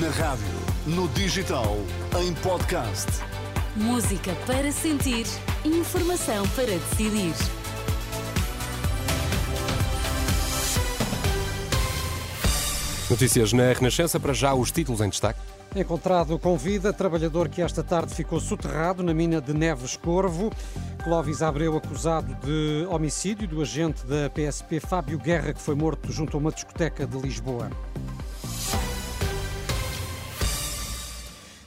Na rádio, no digital, em podcast. Música para sentir, informação para decidir. Notícias na Renascença, para já os títulos em destaque. Encontrado com vida, trabalhador que esta tarde ficou soterrado na mina de Neves Corvo. Clóvis Abreu acusado de homicídio do agente da PSP Fábio Guerra, que foi morto junto a uma discoteca de Lisboa.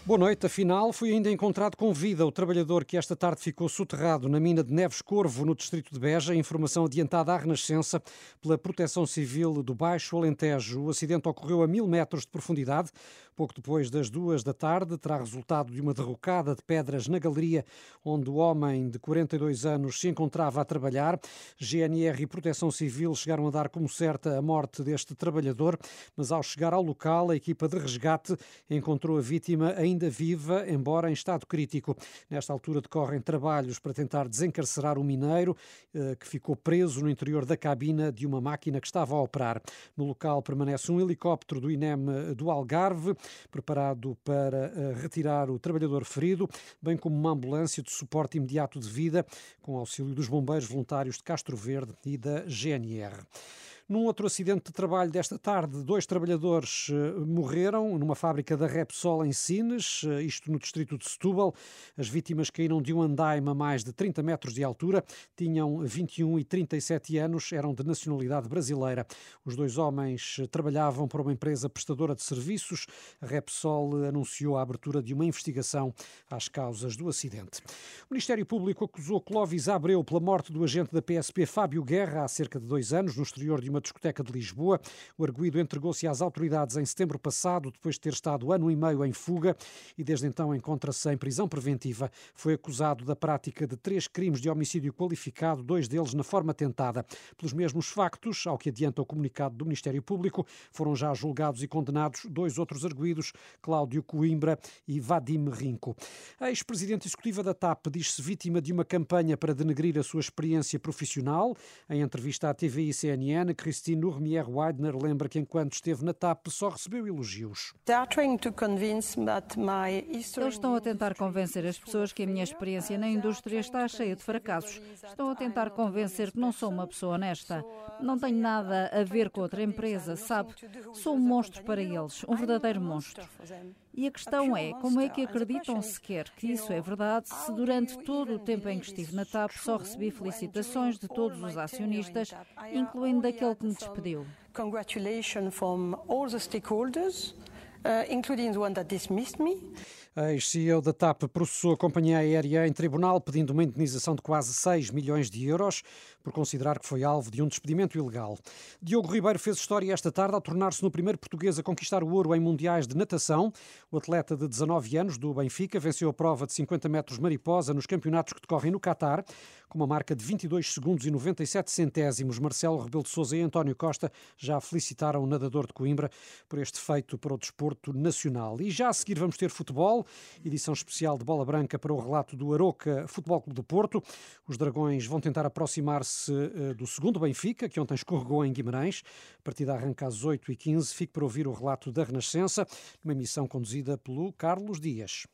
Boa noite. Afinal, foi ainda encontrado com vida o trabalhador que esta tarde ficou soterrado na mina de Neves Corvo, no distrito de Beja. Informação adiantada à Renascença pela Proteção Civil do Baixo Alentejo. O acidente ocorreu a mil metros de profundidade, pouco depois das duas da tarde. Terá resultado de uma derrocada de pedras na galeria onde o homem de 42 anos se encontrava a trabalhar. GNR e Proteção Civil chegaram a dar como certa a morte deste trabalhador, mas ao chegar ao local, a equipa de resgate encontrou a vítima ainda viva, embora em estado crítico. Nesta altura decorrem trabalhos para tentar desencarcerar o mineiro eh, que ficou preso no interior da cabina de uma máquina que estava a operar. No local permanece um helicóptero do INEM do Algarve, preparado para eh, retirar o trabalhador ferido, bem como uma ambulância de suporte imediato de vida, com auxílio dos bombeiros voluntários de Castro Verde e da GNR. Num outro acidente de trabalho desta tarde, dois trabalhadores eh, morreram numa fábrica da Repsol em Sines, eh, isto no distrito de Setúbal. As vítimas caíram de um andaime a mais de 30 metros de altura, tinham 21 e 37 anos, eram de nacionalidade brasileira. Os dois homens eh, trabalhavam para uma empresa prestadora de serviços. A Repsol anunciou a abertura de uma investigação às causas do acidente. O Ministério Público acusou Clóvis Abreu pela morte do agente da PSP Fábio Guerra há cerca de dois anos, no exterior de uma uma discoteca de Lisboa. O arguído entregou-se às autoridades em setembro passado, depois de ter estado ano e meio em fuga e desde então encontra-se em prisão preventiva. Foi acusado da prática de três crimes de homicídio qualificado, dois deles na forma tentada. Pelos mesmos factos, ao que adianta o comunicado do Ministério Público, foram já julgados e condenados dois outros arguídos, Cláudio Coimbra e Vadim Rinco. A ex-presidente executiva da TAP diz-se vítima de uma campanha para denegrir a sua experiência profissional. Em entrevista à TV e CNN, Christine Urmier Weidner lembra que enquanto esteve na TAP só recebeu elogios. Eles estão a tentar convencer as pessoas que a minha experiência na indústria está cheia de fracassos. Estão a tentar convencer que não sou uma pessoa honesta. Não tenho nada a ver com outra empresa, sabe? Sou um monstro para eles, um verdadeiro monstro. E a questão é, como é que acreditam sequer que isso é verdade se durante todo o tempo em que estive na TAP só recebi felicitações de todos os acionistas, incluindo daquele despediu? Congratulations from all the stakeholders, uh, including the one that dismissed me. Ex-CEO da TAP processou a companhia aérea em tribunal pedindo uma indenização de quase 6 milhões de euros por considerar que foi alvo de um despedimento ilegal. Diogo Ribeiro fez história esta tarde ao tornar-se no primeiro português a conquistar o ouro em mundiais de natação. O atleta de 19 anos do Benfica venceu a prova de 50 metros mariposa nos campeonatos que decorrem no Catar, com uma marca de 22 segundos e 97 centésimos. Marcelo Rebelo de Sousa e António Costa já felicitaram o nadador de Coimbra por este feito para o desporto nacional. E já a seguir vamos ter futebol edição especial de Bola Branca para o relato do Aroca Futebol Clube do Porto. Os Dragões vão tentar aproximar-se eh, do segundo Benfica, que ontem escorregou em Guimarães. A partida arranca às 8h15. Fique para ouvir o relato da Renascença, numa emissão conduzida pelo Carlos Dias.